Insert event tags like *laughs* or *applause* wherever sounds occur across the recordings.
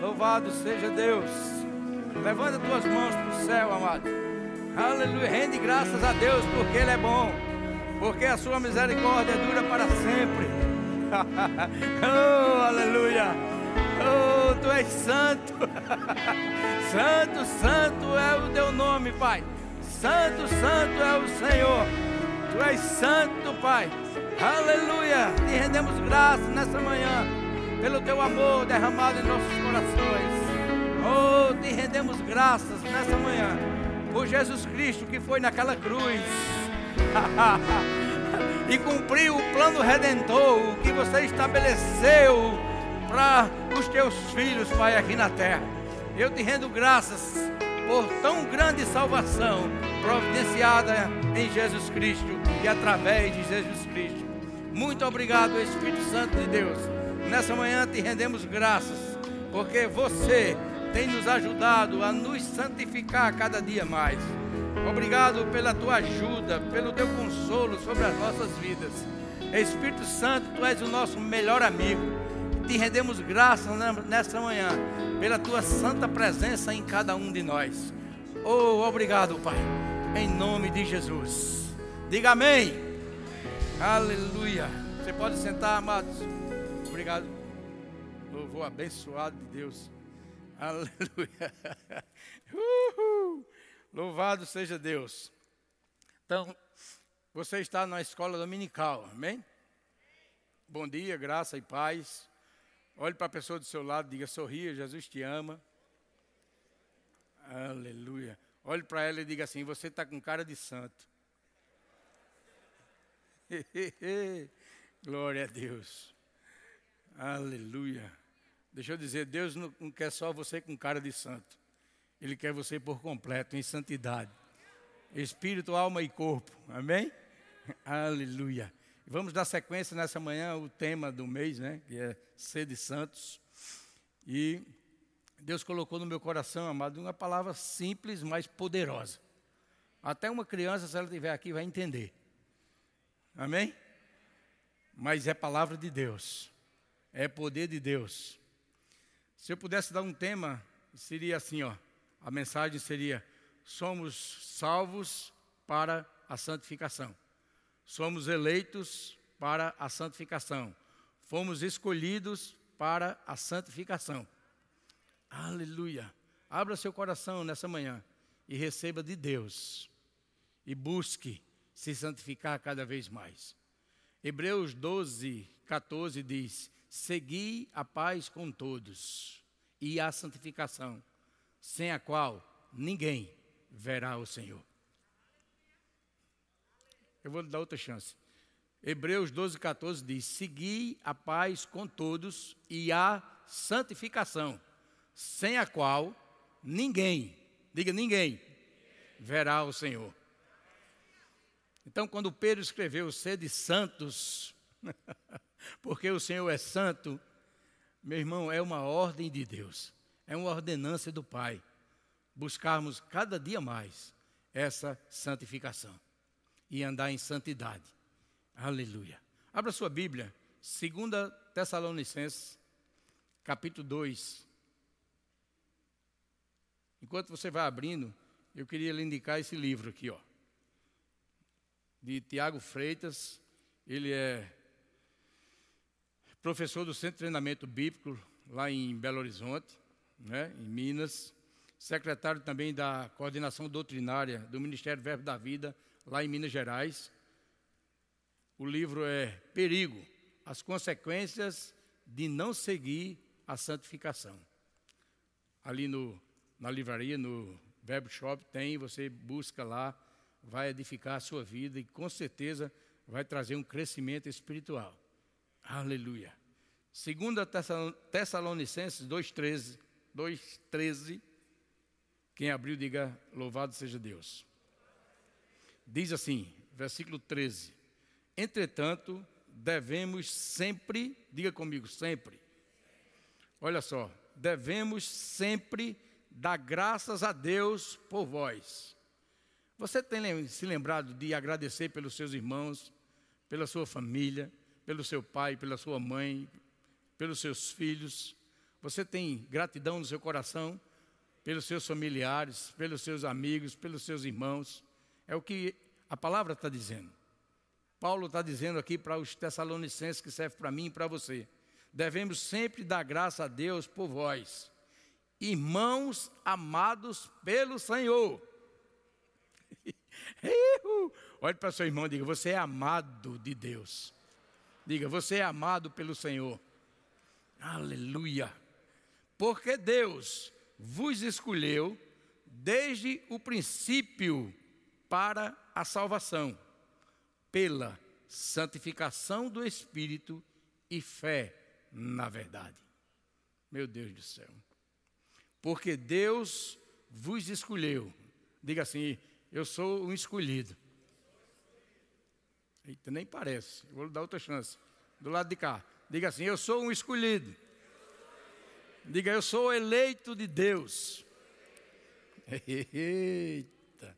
Louvado seja Deus. Levanta tuas mãos para o céu, amado. Aleluia. Rende graças a Deus porque Ele é bom. Porque a sua misericórdia dura para sempre. *laughs* oh, aleluia. Oh, tu és santo. *laughs* santo, santo é o teu nome, Pai. Santo, santo é o Senhor. Tu és santo, Pai. Aleluia. Te rendemos graças nessa manhã pelo teu amor derramado em nossos corações. Oh, te rendemos graças nessa manhã por Jesus Cristo que foi naquela cruz. *laughs* e cumpriu o plano redentor que você estabeleceu para os teus filhos, Pai, aqui na terra. Eu te rendo graças por tão grande salvação providenciada em Jesus Cristo e através de Jesus Cristo. Muito obrigado, Espírito Santo de Deus. Nessa manhã te rendemos graças, porque você tem nos ajudado a nos santificar cada dia mais. Obrigado pela tua ajuda, pelo teu consolo sobre as nossas vidas. Espírito Santo, tu és o nosso melhor amigo. Te rendemos graças nessa manhã pela tua santa presença em cada um de nós. Oh, obrigado, Pai, em nome de Jesus. Diga amém. Aleluia. Você pode sentar, amados. Obrigado. Louvor abençoado de Deus. *laughs* Aleluia. Uhul. Louvado seja Deus. Então, você está na escola dominical, amém? Bom dia, graça e paz. Olhe para a pessoa do seu lado, diga: sorria, Jesus te ama. Aleluia. Olhe para ela e diga assim: você está com cara de santo. *laughs* Glória a Deus. Aleluia. Deixa eu dizer, Deus não quer só você com cara de santo. Ele quer você por completo, em santidade. Espírito, alma e corpo. Amém? Aleluia. Vamos dar sequência nessa manhã o tema do mês, né? Que é ser de santos. E Deus colocou no meu coração, amado, uma palavra simples, mas poderosa. Até uma criança, se ela estiver aqui, vai entender. Amém? Mas é palavra de Deus. É poder de Deus. Se eu pudesse dar um tema, seria assim, ó. A mensagem seria: somos salvos para a santificação. Somos eleitos para a santificação. Fomos escolhidos para a santificação. Aleluia. Abra seu coração nessa manhã e receba de Deus. E busque se santificar cada vez mais. Hebreus 12, 14 diz: Segui a paz com todos e a santificação sem a qual ninguém verá o Senhor. Eu vou lhe dar outra chance. Hebreus 12, 14 diz: Segui a paz com todos e a santificação, sem a qual ninguém, diga ninguém, verá o Senhor. Então, quando Pedro escreveu sede santos, *laughs* porque o Senhor é santo, meu irmão, é uma ordem de Deus é uma ordenança do Pai buscarmos cada dia mais essa santificação e andar em santidade. Aleluia. Abra sua Bíblia, 2 Tessalonicenses, capítulo 2. Enquanto você vai abrindo, eu queria lhe indicar esse livro aqui, ó. De Tiago Freitas, ele é professor do Centro de Treinamento Bíblico lá em Belo Horizonte né, em Minas, secretário também da coordenação doutrinária do Ministério Verbo da Vida, lá em Minas Gerais. O livro é Perigo: As Consequências de Não Seguir a Santificação. Ali no, na livraria, no Verbo Shop, tem, você busca lá, vai edificar a sua vida e com certeza vai trazer um crescimento espiritual. Aleluia. Segunda Tessalonicenses 2,13 2,13. Quem abriu, diga: Louvado seja Deus. Diz assim, versículo 13: Entretanto, devemos sempre, diga comigo, sempre. Olha só, devemos sempre dar graças a Deus por vós. Você tem se lembrado de agradecer pelos seus irmãos, pela sua família, pelo seu pai, pela sua mãe, pelos seus filhos? Você tem gratidão no seu coração pelos seus familiares, pelos seus amigos, pelos seus irmãos. É o que a palavra está dizendo. Paulo está dizendo aqui para os Tessalonicenses, que serve para mim e para você. Devemos sempre dar graça a Deus por vós, irmãos amados pelo Senhor. *laughs* Olhe para seu irmão e diga: Você é amado de Deus. Diga: Você é amado pelo Senhor. Aleluia. Porque Deus vos escolheu desde o princípio para a salvação, pela santificação do Espírito e fé na verdade. Meu Deus do céu. Porque Deus vos escolheu. Diga assim: Eu sou um escolhido. Eita, nem parece. Vou dar outra chance. Do lado de cá. Diga assim: Eu sou um escolhido. Diga, eu sou eleito de Deus. Eita.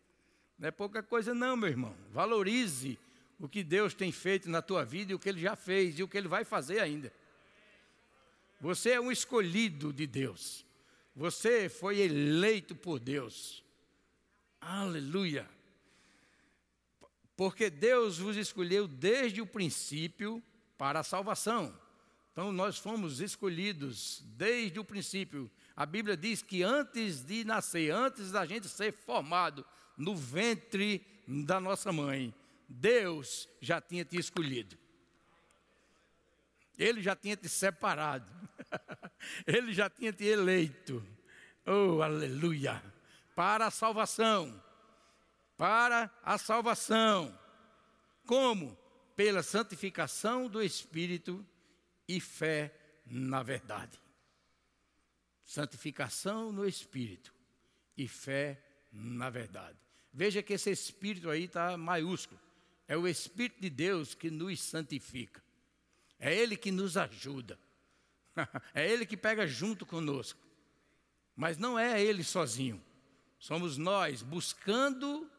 Não é pouca coisa, não, meu irmão. Valorize o que Deus tem feito na tua vida e o que Ele já fez e o que Ele vai fazer ainda. Você é um escolhido de Deus. Você foi eleito por Deus. Aleluia. Porque Deus vos escolheu desde o princípio para a salvação. Então nós fomos escolhidos desde o princípio. A Bíblia diz que antes de nascer, antes da gente ser formado no ventre da nossa mãe, Deus já tinha te escolhido. Ele já tinha te separado. *laughs* Ele já tinha te eleito. Oh, aleluia! Para a salvação. Para a salvação. Como? Pela santificação do Espírito e fé na verdade. Santificação no Espírito e fé na verdade. Veja que esse Espírito aí está maiúsculo. É o Espírito de Deus que nos santifica. É Ele que nos ajuda. *laughs* é Ele que pega junto conosco. Mas não é Ele sozinho. Somos nós buscando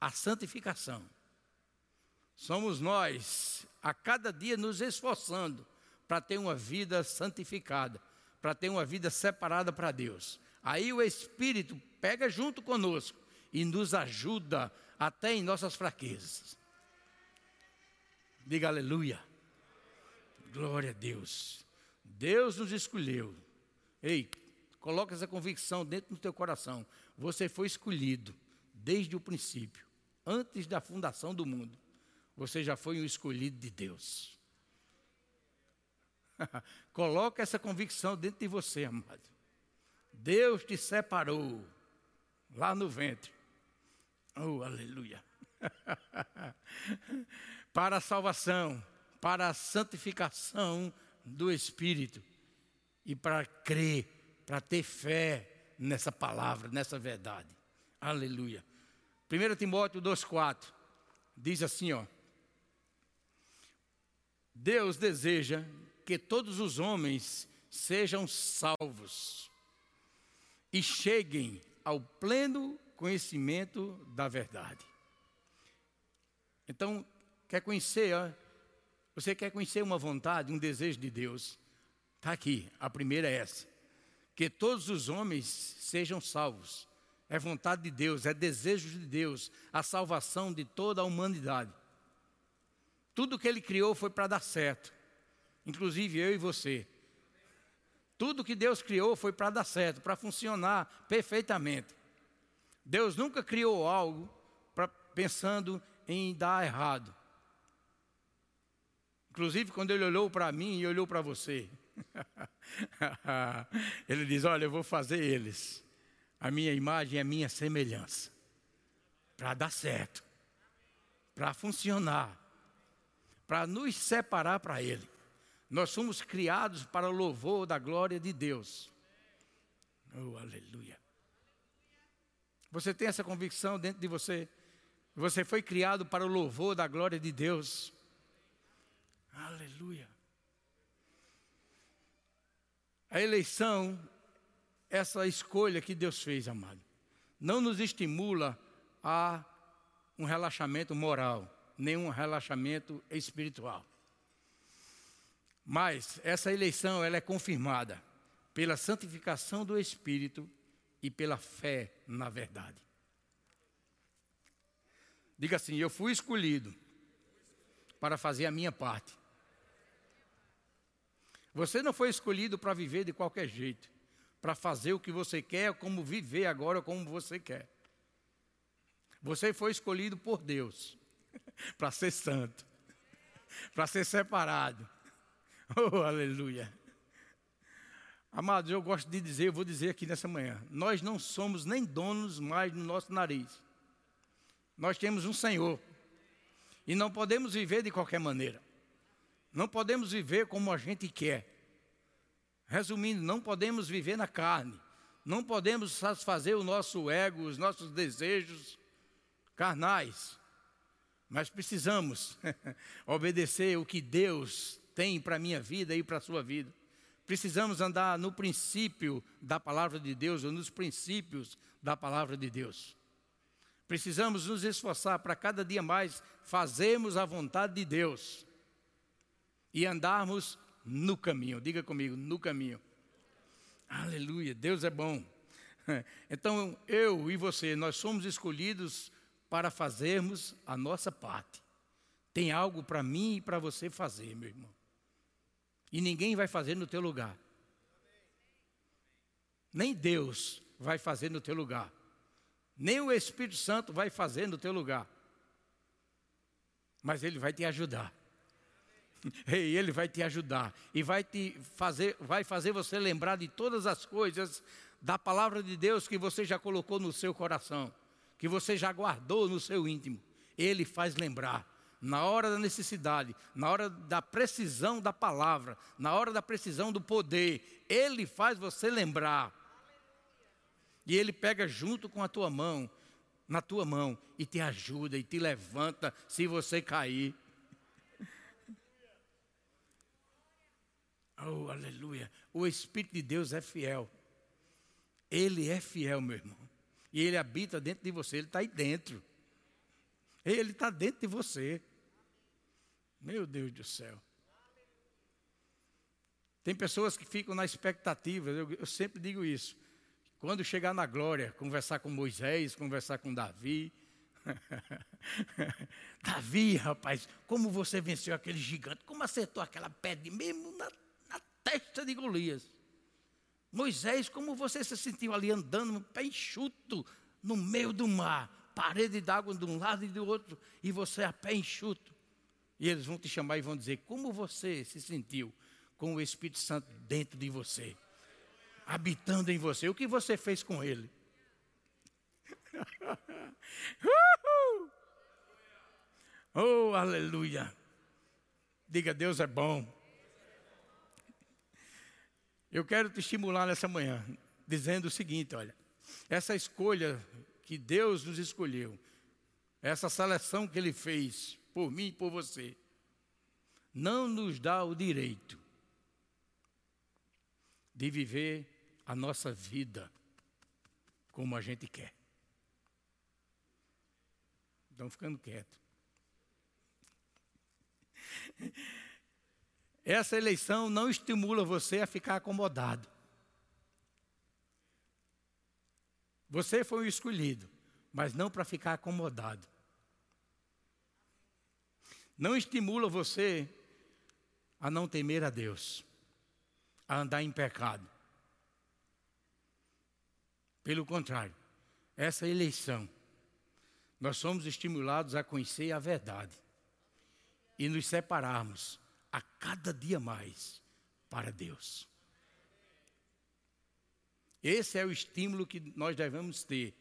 a santificação. Somos nós, a cada dia, nos esforçando para ter uma vida santificada, para ter uma vida separada para Deus. Aí o Espírito pega junto conosco e nos ajuda até em nossas fraquezas. Diga aleluia. Glória a Deus. Deus nos escolheu. Ei, coloca essa convicção dentro do teu coração. Você foi escolhido desde o princípio, antes da fundação do mundo. Você já foi um escolhido de Deus. *laughs* Coloca essa convicção dentro de você, amado. Deus te separou lá no ventre. Oh, aleluia. *laughs* Para a salvação para a santificação do Espírito e para crer, para ter fé nessa palavra, nessa verdade. Aleluia. 1 Timóteo 2,4 diz assim: ó. Deus deseja que todos os homens sejam salvos e cheguem ao pleno conhecimento da verdade. Então, quer conhecer ó, você quer conhecer uma vontade, um desejo de Deus? Está aqui, a primeira é essa: que todos os homens sejam salvos. É vontade de Deus, é desejo de Deus, a salvação de toda a humanidade. Tudo que Ele criou foi para dar certo, inclusive eu e você. Tudo que Deus criou foi para dar certo, para funcionar perfeitamente. Deus nunca criou algo pra, pensando em dar errado. Inclusive, quando ele olhou para mim e olhou para você, *laughs* ele diz: Olha, eu vou fazer eles, a minha imagem e a minha semelhança, para dar certo, para funcionar, para nos separar para Ele. Nós somos criados para o louvor da glória de Deus. Oh, aleluia. Você tem essa convicção dentro de você? Você foi criado para o louvor da glória de Deus. Aleluia. A eleição, essa escolha que Deus fez, amado, não nos estimula a um relaxamento moral, nem um relaxamento espiritual. Mas essa eleição ela é confirmada pela santificação do Espírito e pela fé na verdade. Diga assim: Eu fui escolhido para fazer a minha parte. Você não foi escolhido para viver de qualquer jeito, para fazer o que você quer, como viver agora como você quer. Você foi escolhido por Deus *laughs* para ser santo, para ser separado. *laughs* Oh, aleluia. Amados, eu gosto de dizer, eu vou dizer aqui nessa manhã: nós não somos nem donos mais no nosso nariz. Nós temos um Senhor. E não podemos viver de qualquer maneira. Não podemos viver como a gente quer. Resumindo, não podemos viver na carne. Não podemos satisfazer o nosso ego, os nossos desejos carnais. Mas precisamos *laughs* obedecer o que Deus tem para a minha vida e para a sua vida. Precisamos andar no princípio da palavra de Deus, ou nos princípios da palavra de Deus. Precisamos nos esforçar para cada dia mais fazermos a vontade de Deus e andarmos no caminho. Diga comigo, no caminho. Aleluia, Deus é bom. *laughs* Então, eu e você, nós somos escolhidos para fazermos a nossa parte. Tem algo para mim e para você fazer, meu irmão. E ninguém vai fazer no teu lugar. Nem Deus vai fazer no teu lugar. Nem o Espírito Santo vai fazer no teu lugar. Mas ele vai te ajudar. *laughs* Ei, ele vai te ajudar e vai te fazer, vai fazer você lembrar de todas as coisas da palavra de Deus que você já colocou no seu coração, que você já guardou no seu íntimo. Ele faz lembrar na hora da necessidade, na hora da precisão da palavra, na hora da precisão do poder, Ele faz você lembrar. E Ele pega junto com a tua mão, na tua mão, e te ajuda e te levanta se você cair. *laughs* Oh, aleluia. O Espírito de Deus é fiel. Ele é fiel, meu irmão. E ele habita dentro de você, ele está aí dentro. Ele está dentro de você. Meu Deus do céu. Tem pessoas que ficam na expectativa, eu, eu sempre digo isso. Quando chegar na glória, conversar com Moisés, conversar com Davi. *laughs* Davi, rapaz, como você venceu aquele gigante? Como acertou aquela pedra mesmo na, na testa de Golias? Moisés, como você se sentiu ali andando, pé enxuto, no meio do mar, parede d'água de um lado e do outro, e você a pé enxuto. E eles vão te chamar e vão dizer: Como você se sentiu com o Espírito Santo dentro de você, habitando em você? O que você fez com ele? *laughs* oh, aleluia! Diga: Deus é bom. Eu quero te estimular nessa manhã, dizendo o seguinte: olha, essa escolha que Deus nos escolheu, essa seleção que Ele fez, por mim e por você, não nos dá o direito de viver a nossa vida como a gente quer. Estão ficando quietos. *laughs* Essa eleição não estimula você a ficar acomodado. Você foi o escolhido, mas não para ficar acomodado não estimula você a não temer a Deus, a andar em pecado. Pelo contrário, essa eleição, nós somos estimulados a conhecer a verdade e nos separarmos a cada dia mais para Deus. Esse é o estímulo que nós devemos ter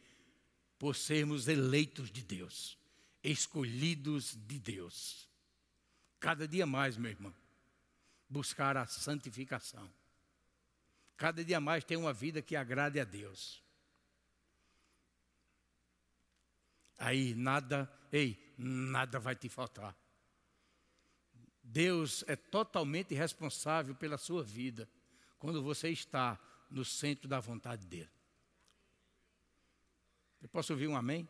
por sermos eleitos de Deus escolhidos de Deus. Cada dia mais, meu irmão, buscar a santificação. Cada dia mais ter uma vida que agrade a Deus. Aí nada, ei, nada vai te faltar. Deus é totalmente responsável pela sua vida quando você está no centro da vontade dele. Eu posso ouvir um amém?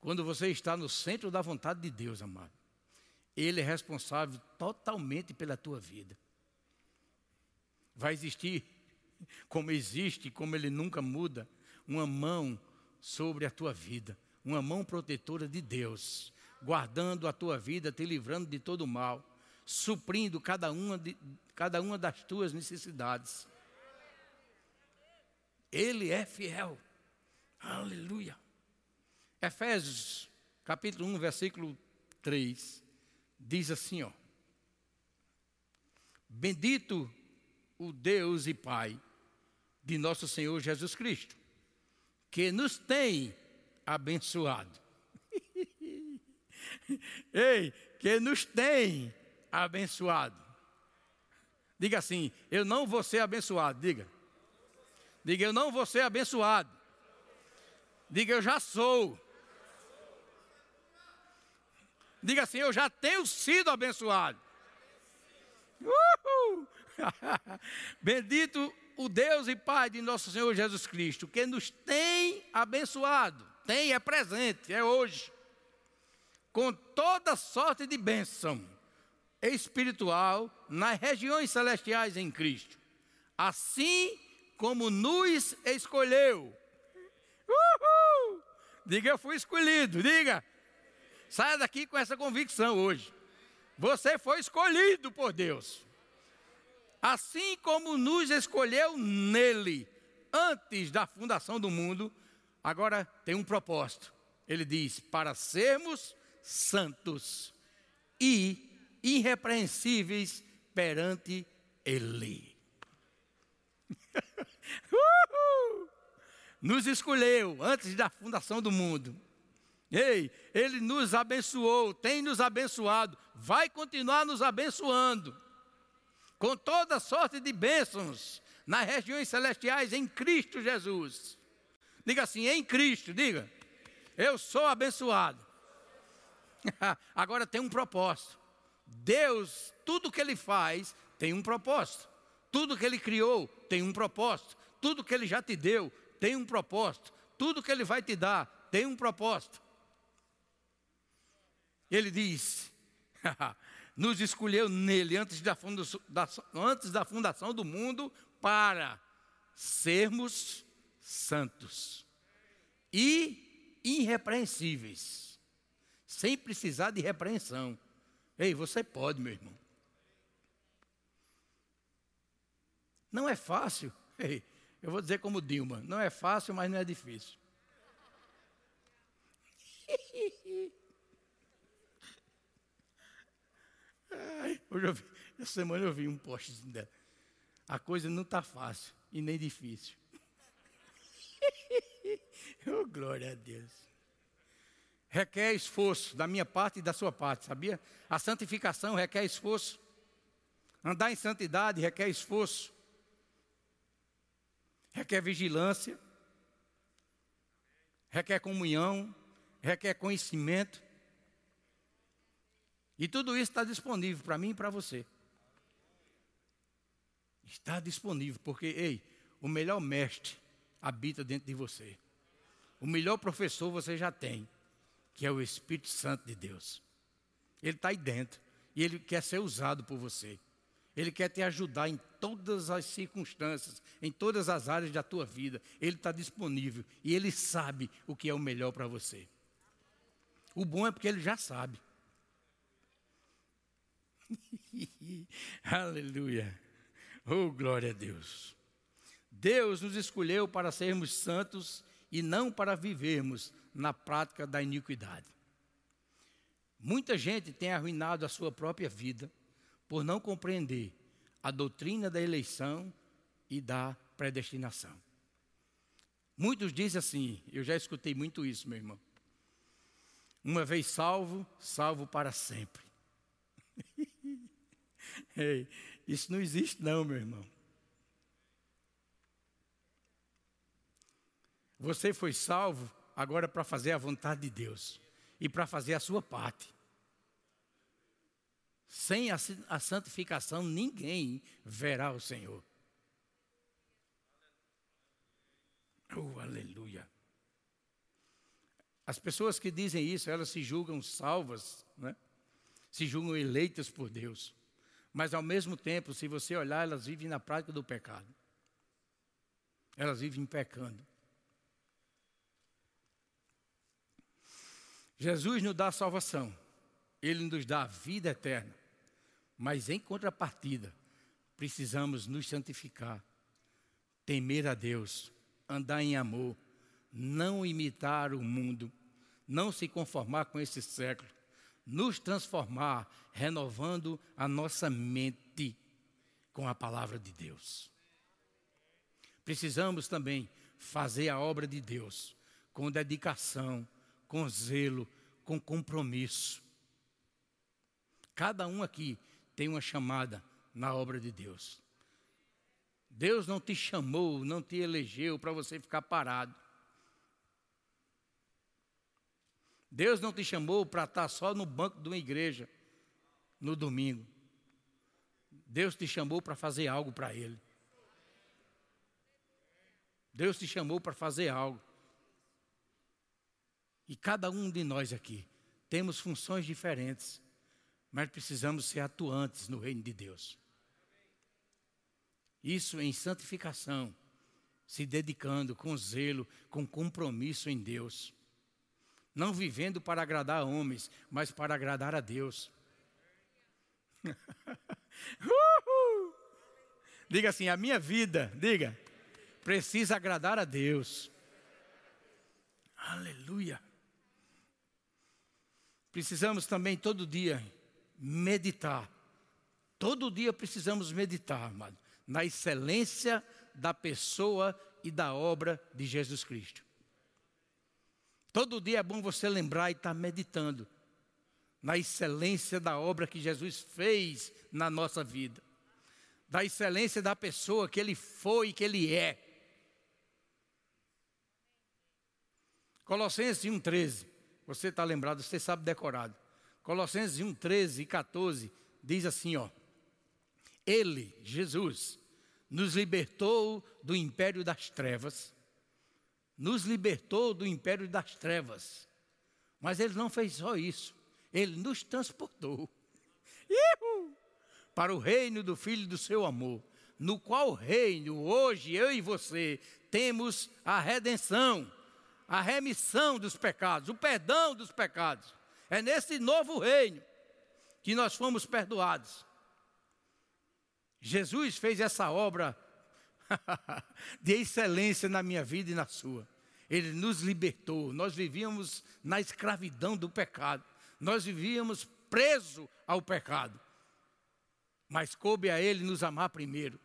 Quando você está no centro da vontade de Deus, amado, Ele é responsável totalmente pela tua vida. vai existir, como existe, como ele nunca muda, uma mão sobre a tua vida, uma mão protetora de Deus, guardando a tua vida, te livrando de todo mal, suprindo cada uma, de, cada uma das tuas necessidades. Ele é fiel. Aleluia. Efésios, capítulo 1, versículo 3, diz assim, ó: Bendito o Deus e Pai de nosso Senhor Jesus Cristo, que nos tem abençoado. *laughs* Ei, que nos tem abençoado. Diga assim: eu não vou ser abençoado. Diga. Diga, eu não vou ser abençoado. Diga, eu já sou. Diga assim, eu já tenho sido abençoado. Uhul! *laughs* Bendito o Deus e Pai de nosso Senhor Jesus Cristo, que nos tem abençoado. Tem, é presente, é hoje. Com toda sorte de bênção espiritual nas regiões celestiais em Cristo. Assim como nos escolheu. Uhul! Diga, eu fui escolhido, diga. Saia daqui com essa convicção hoje. Você foi escolhido por Deus. Assim como nos escolheu nele, antes da fundação do mundo, agora tem um propósito. Ele diz: para sermos santos e irrepreensíveis perante Ele. *laughs* nos escolheu antes da fundação do mundo. Ei, Ele nos abençoou, tem nos abençoado, vai continuar nos abençoando, com toda sorte de bênçãos nas regiões celestiais em Cristo Jesus. Diga assim, em Cristo, diga, eu sou abençoado. *laughs* Agora tem um propósito. Deus, tudo que Ele faz tem um propósito. Tudo que Ele criou tem um propósito. Tudo que Ele já te deu tem um propósito. Tudo que Ele vai te dar tem um propósito. Ele diz: *laughs* nos escolheu nele antes da, fundação, da, antes da fundação do mundo para sermos santos e irrepreensíveis, sem precisar de repreensão. Ei, você pode, meu irmão. Não é fácil. Ei, eu vou dizer como Dilma: não é fácil, mas não é difícil. Ai, hoje eu vi, essa semana eu vi um post dela. A coisa não está fácil e nem difícil. *laughs* oh, glória a Deus. Requer esforço da minha parte e da sua parte, sabia? A santificação requer esforço. Andar em santidade requer esforço requer vigilância, requer comunhão, requer conhecimento. E tudo isso está disponível para mim e para você. Está disponível, porque, ei, o melhor mestre habita dentro de você. O melhor professor você já tem, que é o Espírito Santo de Deus. Ele está aí dentro e ele quer ser usado por você. Ele quer te ajudar em todas as circunstâncias, em todas as áreas da tua vida. Ele está disponível e ele sabe o que é o melhor para você. O bom é porque ele já sabe. *laughs* Aleluia. Oh, glória a Deus. Deus nos escolheu para sermos santos e não para vivermos na prática da iniquidade. Muita gente tem arruinado a sua própria vida por não compreender a doutrina da eleição e da predestinação. Muitos dizem assim, eu já escutei muito isso, meu irmão. Uma vez salvo, salvo para sempre. *laughs* Ei, isso não existe, não, meu irmão. Você foi salvo agora para fazer a vontade de Deus e para fazer a sua parte. Sem a, santificação, ninguém verá o Senhor. Oh, aleluia. As pessoas que dizem isso, elas se julgam salvas, né? se julgam eleitas por Deus. Mas ao mesmo tempo, se você olhar, elas vivem na prática do pecado. Elas vivem pecando. Jesus nos dá salvação. Ele nos dá a vida eterna. Mas em contrapartida, precisamos nos santificar, temer a Deus, andar em amor, não imitar o mundo, não se conformar com esse século, nos transformar, renovando a nossa mente com a palavra de Deus. Precisamos também fazer a obra de Deus com dedicação, com zelo, com compromisso. Cada um aqui tem uma chamada na obra de Deus. Deus não te chamou, não te elegeu para você ficar parado. Deus não te chamou para estar só no banco de uma igreja no domingo. Deus te chamou para fazer algo para Ele. Deus te chamou para fazer algo. E cada um de nós aqui temos funções diferentes mas precisamos ser atuantes no reino de Deus. Isso em santificação, se dedicando com zelo, com compromisso em Deus. Não vivendo para agradar homens, mas para agradar a Deus. *laughs* diga assim: a minha vida, diga, precisa agradar a Deus. Aleluia. Precisamos também todo dia meditar. Todo dia precisamos meditar, amado, na excelência da pessoa e da obra de Jesus Cristo. Todo dia é bom você lembrar e estar meditando na excelência da obra que Jesus fez na nossa vida, da excelência da pessoa que Ele foi e que Ele é. Colossenses 1,13, você está lembrado, você sabe decorado. Colossenses 1, 13 e 14 diz assim: ó, Ele, Jesus, nos libertou do império das trevas, nos libertou do império das trevas, mas Ele não fez só isso, Ele nos transportou para o reino do Filho do seu amor, no qual reino hoje eu e você temos a redenção, a remissão dos pecados, o perdão dos pecados. É nesse novo reino que nós fomos perdoados. Jesus fez essa obra *laughs* de excelência na minha vida e na sua. Ele nos libertou. Nós vivíamos na escravidão do pecado. Nós vivíamos presos ao pecado. Mas coube a Ele nos amar primeiro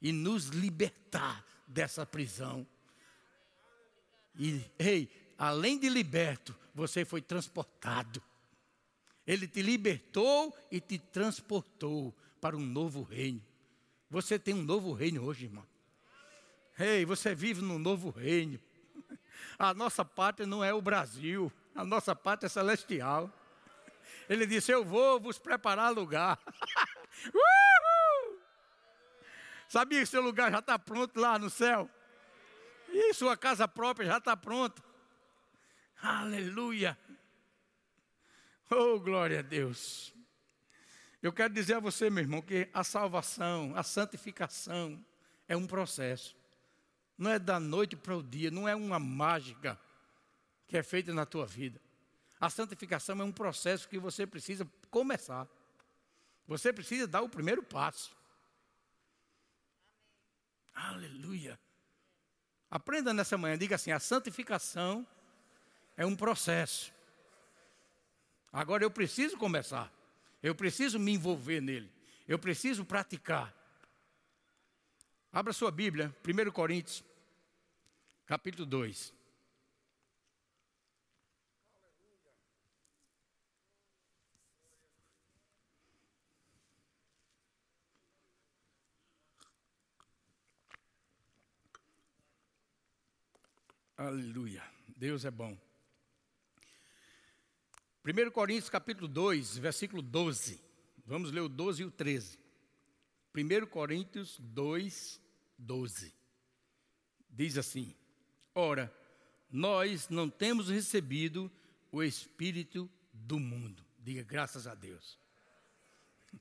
e nos libertar dessa prisão. E, ei, além de liberto, você foi transportado. Ele te libertou e te transportou para um novo reino. Você tem um novo reino hoje, irmão. Ei, você vive num novo reino. A nossa pátria não é o Brasil, a nossa pátria é celestial. Ele disse: Eu vou vos preparar lugar. *laughs* Sabia que seu lugar já está pronto lá no céu? E sua casa própria já está pronta. Aleluia. Oh, glória a Deus. Eu quero dizer a você, meu irmão, que a salvação, a santificação é um processo. Não é da noite para o dia, não é uma mágica que é feita na tua vida. A santificação é um processo que você precisa começar. Você precisa dar o primeiro passo. Aleluia. Aprenda nessa manhã, diga assim: a santificação é um processo. Agora eu preciso começar. Eu preciso me envolver nele. Eu preciso praticar. Abra sua Bíblia, 1 Coríntios, capítulo 2. Aleluia. Deus é bom. 1 Coríntios capítulo 2, versículo 12. Vamos ler o 12 e o 13. 1 Coríntios 2, 12. Diz assim: Ora, nós não temos recebido o Espírito do mundo. Diga graças a Deus. *laughs*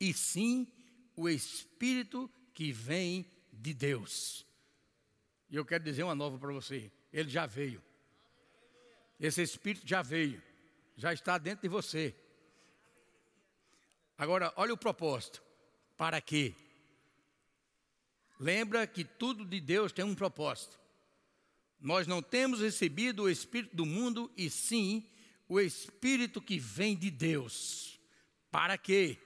e sim o Espírito que vem de Deus. E eu quero dizer uma nova para você: ele já veio. Esse Espírito já veio, já está dentro de você. Agora, olha o propósito: para quê? Lembra que tudo de Deus tem um propósito. Nós não temos recebido o Espírito do mundo, e sim o Espírito que vem de Deus. Para que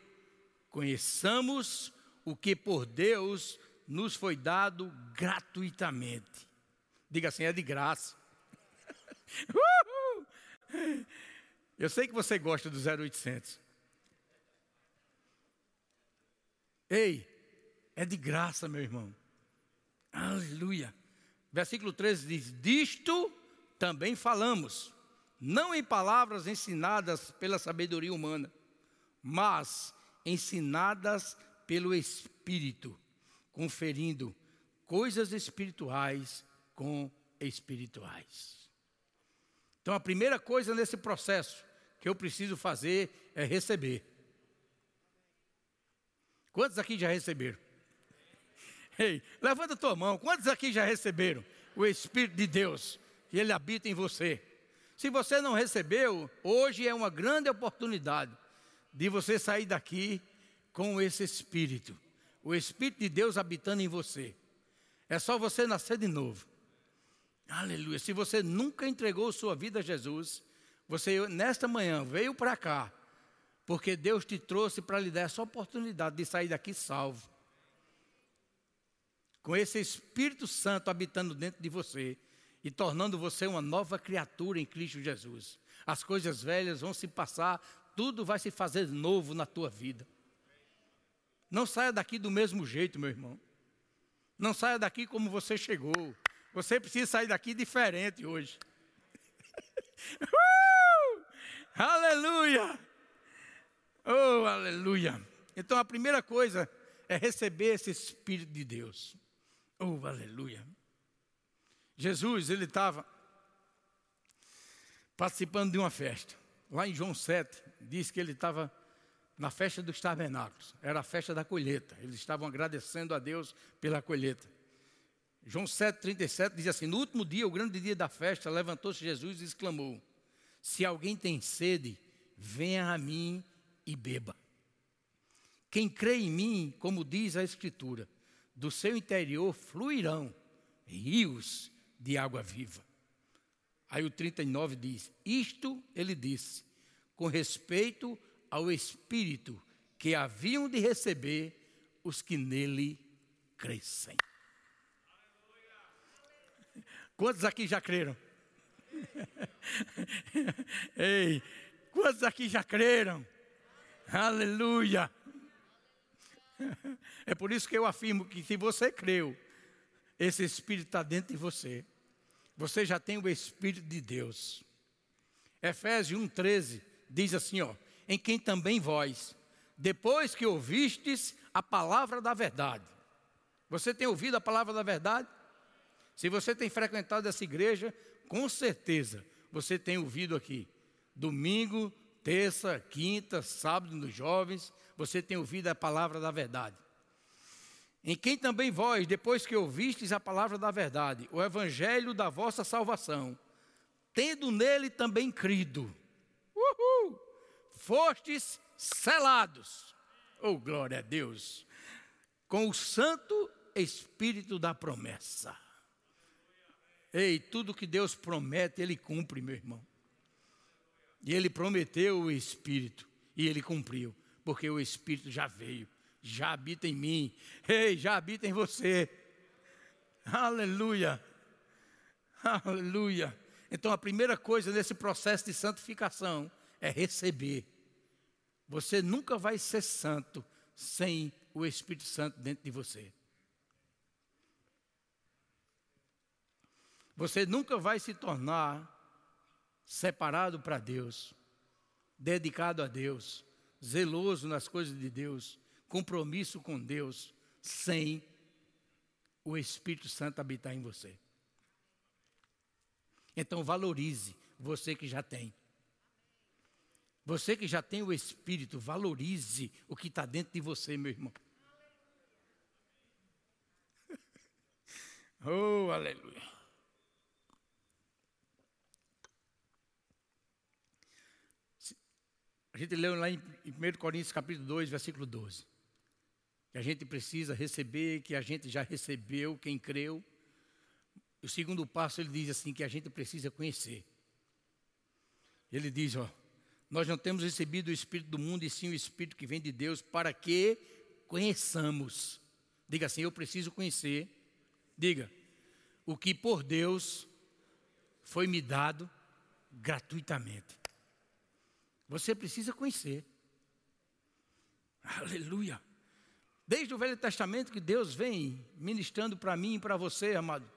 conheçamos o que por Deus nos foi dado gratuitamente. Diga assim, é de graça. *laughs* Eu sei que você gosta do 0800. Ei, é de graça, meu irmão. Aleluia. Versículo 13 diz: Disto também falamos, não em palavras ensinadas pela sabedoria humana, mas ensinadas pelo Espírito, conferindo coisas espirituais com espirituais. Então, a primeira coisa nesse processo que eu preciso fazer é receber. Quantos aqui já receberam? Ei, levanta a tua mão. Quantos aqui já receberam o Espírito de Deus? E ele habita em você. Se você não recebeu, hoje é uma grande oportunidade de você sair daqui com esse Espírito. O Espírito de Deus habitando em você. É só você nascer de novo. Aleluia. Se você nunca entregou sua vida a Jesus, você nesta manhã veio para cá, porque Deus te trouxe para lhe dar essa oportunidade de sair daqui salvo com esse Espírito Santo habitando dentro de você e tornando você uma nova criatura em Cristo Jesus. As coisas velhas vão se passar, tudo vai se fazer novo na tua vida. Não saia daqui do mesmo jeito, meu irmão. Não saia daqui como você chegou. Você precisa sair daqui diferente hoje. *laughs* uh! Aleluia! Oh, aleluia! Então a primeira coisa é receber esse Espírito de Deus. Oh, aleluia. Jesus, ele estava participando de uma festa. Lá em João 7, diz que ele estava na festa dos tabernáculos. Era a festa da colheita. Eles estavam agradecendo a Deus pela colheita. João 7,37 diz assim: No último dia, o grande dia da festa, levantou-se Jesus e exclamou: Se alguém tem sede, venha a mim e beba. Quem crê em mim, como diz a Escritura, do seu interior fluirão rios de água viva. Aí o 39 diz: Isto ele disse, com respeito ao Espírito que haviam de receber os que nele crescem. Quantos aqui já creram? *laughs* Ei, quantos aqui já creram? Aleluia! É por isso que eu afirmo que se você creu, esse Espírito está dentro de você. Você já tem o Espírito de Deus. Efésios 1,13 diz assim: ó, em quem também vós, depois que ouvistes a palavra da verdade. Você tem ouvido a palavra da verdade? Se você tem frequentado essa igreja, com certeza você tem ouvido aqui. Domingo, terça, quinta, sábado nos jovens, você tem ouvido a palavra da verdade. Em quem também vós, depois que ouvistes a palavra da verdade, o evangelho da vossa salvação, tendo nele também crido, fostes selados, oh glória a Deus, com o Santo Espírito da promessa. Ei, tudo que Deus promete, Ele cumpre, meu irmão. E Ele prometeu o Espírito, e Ele cumpriu porque o Espírito já veio, já habita em mim, ei, já habita em você. Aleluia, aleluia. Então a primeira coisa nesse processo de santificação é receber. Você nunca vai ser santo sem o Espírito Santo dentro de você. Você nunca vai se tornar separado para Deus, dedicado a Deus, zeloso nas coisas de Deus, compromisso com Deus, sem o Espírito Santo habitar em você. Então valorize você que já tem. Você que já tem o Espírito, valorize o que está dentro de você, meu irmão. *laughs* Oh, aleluia. A gente leu lá em 1 Coríntios capítulo 2, versículo 12. Que a gente precisa receber, que a gente já recebeu, quem creu. O segundo passo ele diz assim que a gente precisa conhecer. Ele diz, ó, nós não temos recebido o espírito do mundo e sim o espírito que vem de Deus para que conheçamos. Diga assim, eu preciso conhecer. Diga, o que por Deus foi me dado gratuitamente. Você precisa conhecer. Aleluia. Desde o Velho Testamento que Deus vem ministrando para mim e para você, amado,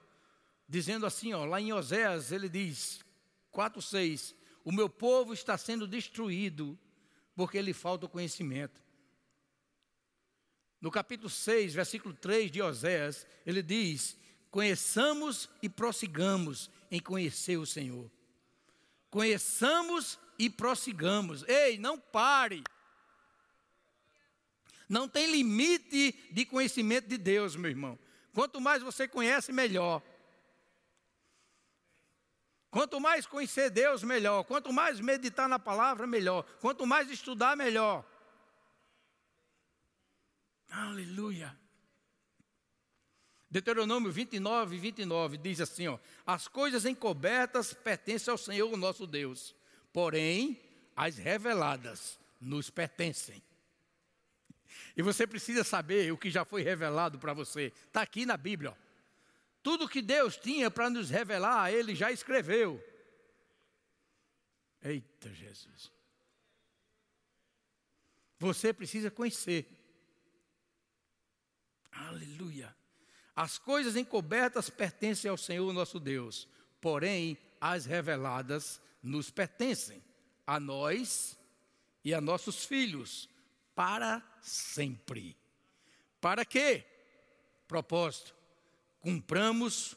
dizendo assim, ó, lá em Oséias, ele diz, 4:6, o meu povo está sendo destruído porque lhe falta o conhecimento. No capítulo 6, versículo 3 de Oséias, ele diz: Conheçamos e prossigamos em conhecer o Senhor. Conheçamos e prossigamos. Ei, não pare. Não tem limite de conhecimento de Deus, meu irmão. Quanto mais você conhece, melhor. Quanto mais conhecer Deus, melhor. Quanto mais meditar na palavra, melhor. Quanto mais estudar, melhor. Aleluia. Deuteronômio 29, 29 diz assim: ó, As coisas encobertas pertencem ao Senhor, nosso Deus, porém, as reveladas nos pertencem. E você precisa saber o que já foi revelado para você. Está aqui na Bíblia. Ó. Tudo que Deus tinha para nos revelar, Ele já escreveu. Eita Jesus. Você precisa conhecer. Aleluia. As coisas encobertas pertencem ao Senhor nosso Deus, porém as reveladas nos pertencem, a nós e a nossos filhos, para sempre. Para quê? Propósito cumpramos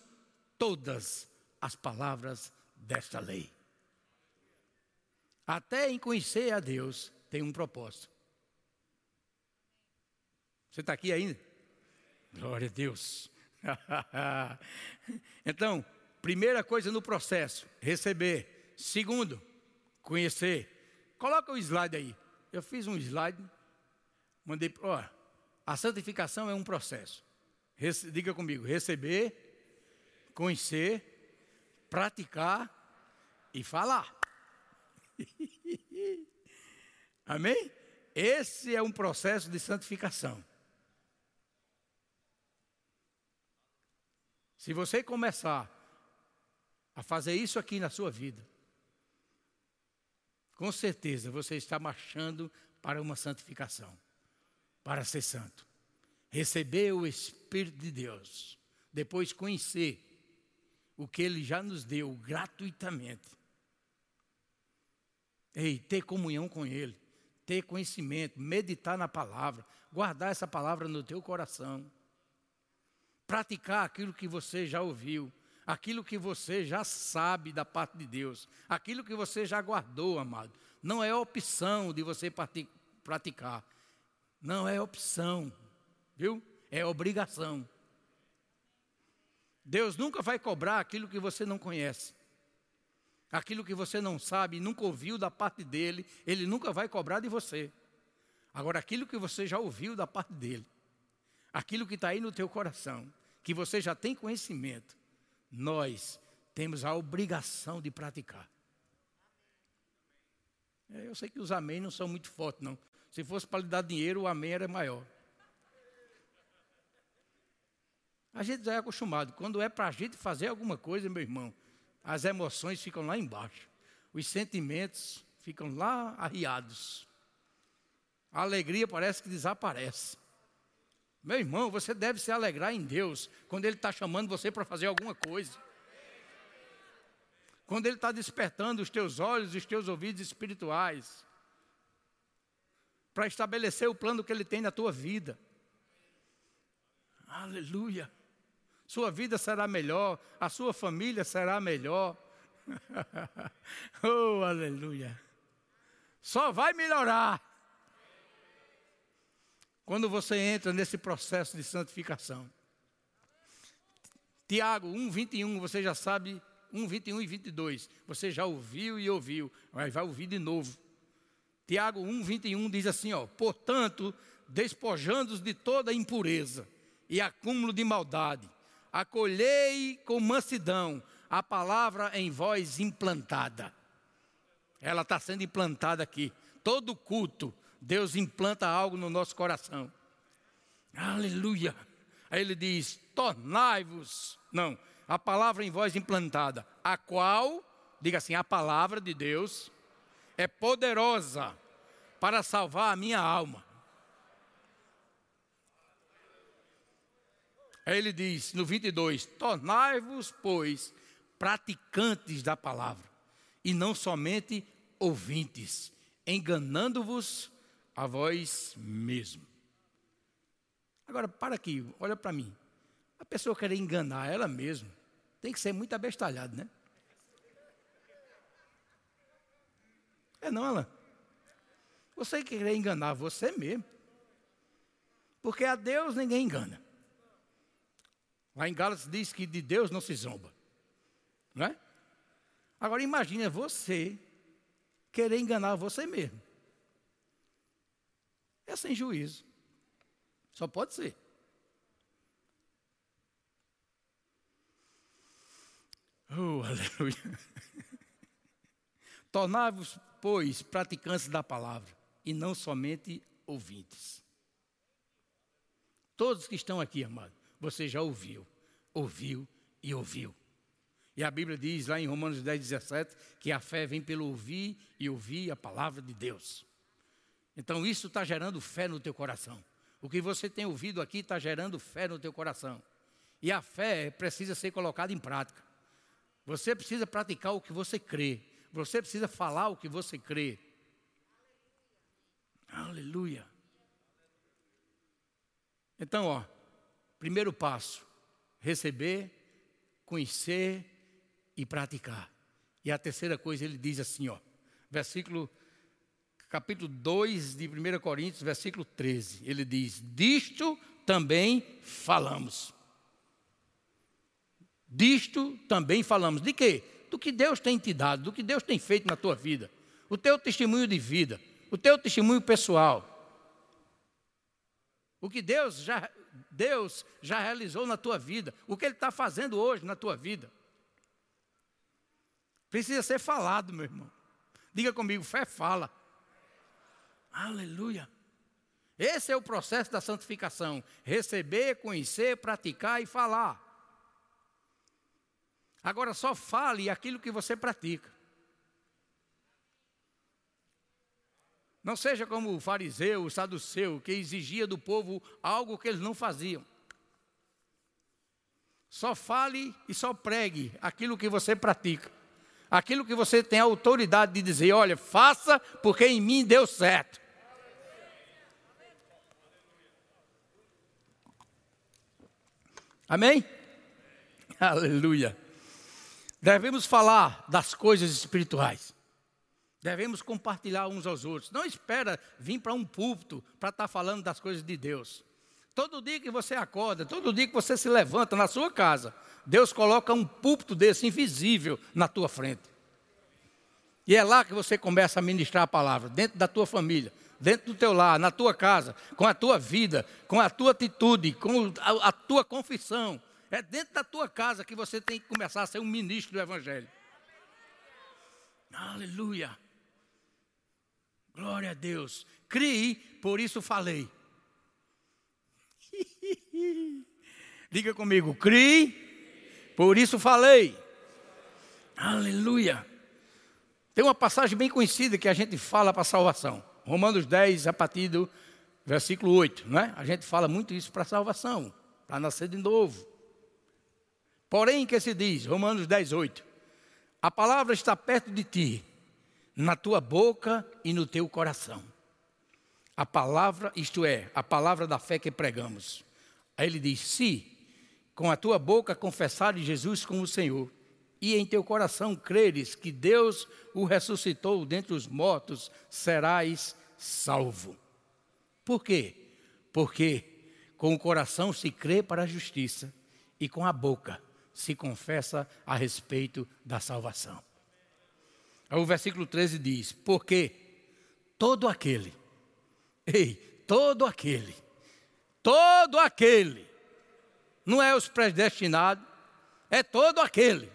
todas as palavras desta lei. Até em conhecer a Deus tem um propósito. Você está aqui ainda? Glória a Deus. *laughs* então, primeira coisa no processo, receber. Segundo, conhecer. Coloca o slide aí. Eu fiz um slide, mandei. Ó, a santificação é um processo diga comigo, receber, conhecer, praticar e falar. *laughs* Amém? Esse é um processo de santificação. Se você começar a fazer isso aqui na sua vida, com certeza você está marchando para uma santificação, para ser santo receber o Espírito de Deus, depois conhecer o que Ele já nos deu gratuitamente. Ei, ter comunhão com Ele, ter conhecimento, meditar na palavra, guardar essa palavra no teu coração, praticar aquilo que você já ouviu, aquilo que você já sabe da parte de Deus, aquilo que você já guardou, amado. Não é opção de você praticar, não é opção viu? É obrigação. Deus nunca vai cobrar aquilo que você não conhece. Aquilo que você não sabe, nunca ouviu da parte dele, ele nunca vai cobrar de você. Agora, aquilo que você já ouviu da parte dele, aquilo que está aí no teu coração, que você já tem conhecimento, nós temos a obrigação de praticar. É, eu sei que os amém não são muito fortes, não. Se fosse para lhe dar dinheiro, o amém era maior. A gente já é acostumado. Quando é para a gente fazer alguma coisa, meu irmão, as emoções ficam lá embaixo. Os sentimentos ficam lá arriados. A alegria parece que desaparece. Meu irmão, você deve se alegrar em Deus quando Ele está chamando você para fazer alguma coisa. Quando Ele está despertando os teus olhos e os teus ouvidos espirituais para estabelecer o plano que Ele tem na tua vida. Aleluia sua vida será melhor, a sua família será melhor. *laughs* oh, aleluia. Só vai melhorar quando você entra nesse processo de santificação. Tiago 1, 21, você já sabe, 1, 21 e 22. Você já ouviu e ouviu, mas vai ouvir de novo. Tiago 1, 21 diz assim: ó, portanto, despojando-os de toda impureza e acúmulo de maldade, acolhei com mansidão a palavra em voz implantada. Ela está sendo implantada aqui. Todo culto, Deus implanta algo no nosso coração. Aleluia. Aí ele diz: tornai-vos. Não, a palavra em voz implantada, a qual, diga assim, a palavra de Deus é poderosa para salvar a minha alma. Aí ele diz no 22: Tornai-vos, pois, praticantes da palavra, e não somente ouvintes, enganando-vos a vós mesmo. Agora, para aqui, olha para mim. A pessoa querer enganar ela mesma tem que ser muito abestalhado, né? É não, ela. Você querer enganar você mesmo. Porque a Deus ninguém engana. Lá em Gálatas diz que de Deus não se zomba. Não é? Agora imagine você querer enganar você mesmo. É sem juízo. Só pode ser. Oh, *laughs* aleluia. Tornai-vos, pois, praticantes da palavra, e não somente ouvintes. Todos que estão aqui, amado, você já ouviu, ouviu e ouviu. E a Bíblia diz lá em Romanos 10, 17, que a fé vem pelo ouvir e ouvir a palavra de Deus. Então isso está gerando fé no teu coração. O que você tem ouvido aqui está gerando fé no teu coração. E a fé precisa ser colocada em prática. Você precisa praticar o que você crê. Você precisa falar o que você crê. Aleluia. Então, ó, primeiro passo: receber, conhecer e praticar. E a terceira coisa ele diz assim, ó, versículo capítulo 2 de 1 Coríntios, versículo 13. Ele diz: "Disto também falamos". Disto também falamos. De quê? Do que Deus tem te dado, do que Deus tem feito na tua vida. O teu testemunho de vida, o teu testemunho pessoal. O que Deus já, Deus já realizou na tua vida, o que Ele está fazendo hoje na tua vida. Precisa ser falado, meu irmão. Diga comigo, fé fala. Aleluia. Esse é o processo da santificação: receber, conhecer, praticar e falar. Agora só fale aquilo que você pratica. Não seja como o fariseu, o saduceu, que exigia do povo algo que eles não faziam. Só fale e só pregue aquilo que você pratica. Aquilo que você tem autoridade de dizer, olha, faça porque em mim deu certo. Amém? Aleluia. Devemos falar das coisas espirituais. Devemos compartilhar uns aos outros. Não espera vir para um púlpito para estar tá falando das coisas de Deus. Todo dia que você acorda, todo dia que você se levanta na sua casa, Deus coloca um púlpito desse invisível na tua frente. E é lá que você começa a ministrar a palavra, dentro da tua família, dentro do teu lar, na tua casa, com a tua vida, com a tua atitude, com a, a tua confissão, é dentro da tua casa que você tem que começar a ser um ministro do Evangelho. Aleluia. Glória a Deus. Criei, por isso falei. *laughs* Diga comigo, criei, por isso falei. Aleluia. Tem uma passagem bem conhecida que a gente fala para salvação. Romanos 10, a partir do versículo 8, não é? A gente fala muito isso para salvação, para nascer de novo. Porém, que se diz, Romanos 10, 8: A palavra está perto de ti, na tua boca e no teu coração. A palavra, isto é, a palavra da fé que pregamos. Aí ele diz: Se com a tua boca confessares Jesus como Senhor e em teu coração creres que Deus o ressuscitou dentre os mortos, serás salvo. Por quê? Porque com o coração se crê para a justiça e com a boca se confessa a respeito da salvação. O versículo 13 diz: Porque todo aquele, ei, todo aquele, todo aquele, não é os predestinados, é todo aquele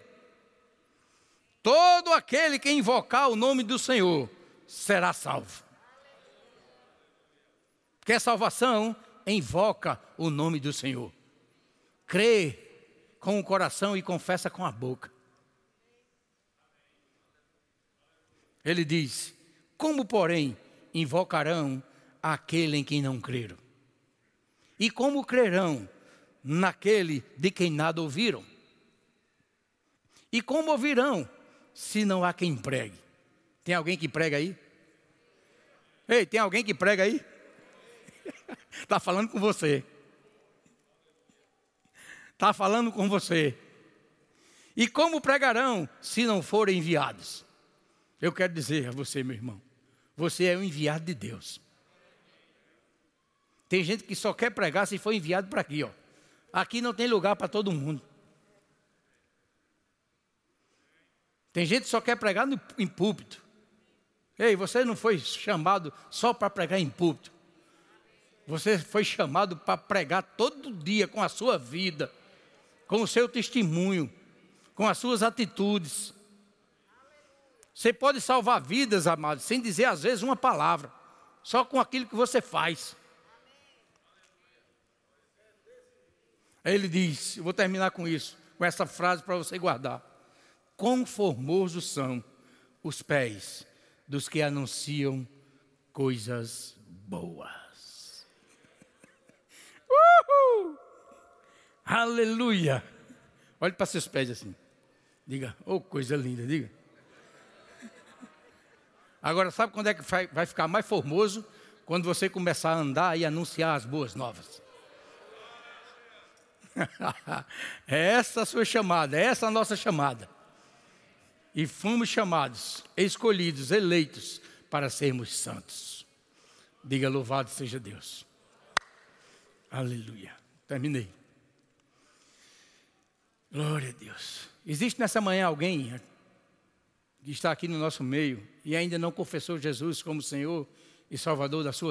Todo aquele que invocar o nome do Senhor será salvo. Quer salvação? Invoca o nome do Senhor. Crê com o coração e confessa com a boca. Ele diz: Como, porém, invocarão aquele em quem não creram? E como crerão naquele de quem nada ouviram? E como ouvirão se não há quem pregue. Tem alguém que prega aí? Ei, tem alguém que prega aí? Está *laughs* falando com você. Está falando com você. E como pregarão se não forem enviados? Eu quero dizer a você, meu irmão, você é o enviado de Deus. Tem gente que só quer pregar se for enviado para aqui, ó. Aqui não tem lugar para todo mundo. Tem gente que só quer pregar no, em púlpito. Ei, você não foi chamado só para pregar em púlpito. Você foi chamado para pregar todo dia com a sua vida, com o seu testemunho, com as suas atitudes. Você pode salvar vidas, amados, sem dizer às vezes uma palavra, só com aquilo que você faz. Ele diz, eu vou terminar com isso, com essa frase para você guardar. Quão formosos são os pés dos que anunciam coisas boas. *laughs* Uhul! Aleluia! Olhe para seus pés assim. Diga, oh coisa linda, diga. Agora, sabe quando é que vai ficar mais formoso? Quando você começar a andar e anunciar as boas novas. *laughs* é essa a sua chamada, é essa a nossa chamada. E fomos chamados, escolhidos, eleitos para sermos santos. Diga louvado seja Deus. Aleluia. Terminei. Glória a Deus. Existe nessa manhã alguém que está aqui no nosso meio e ainda não confessou Jesus como Senhor e Salvador da sua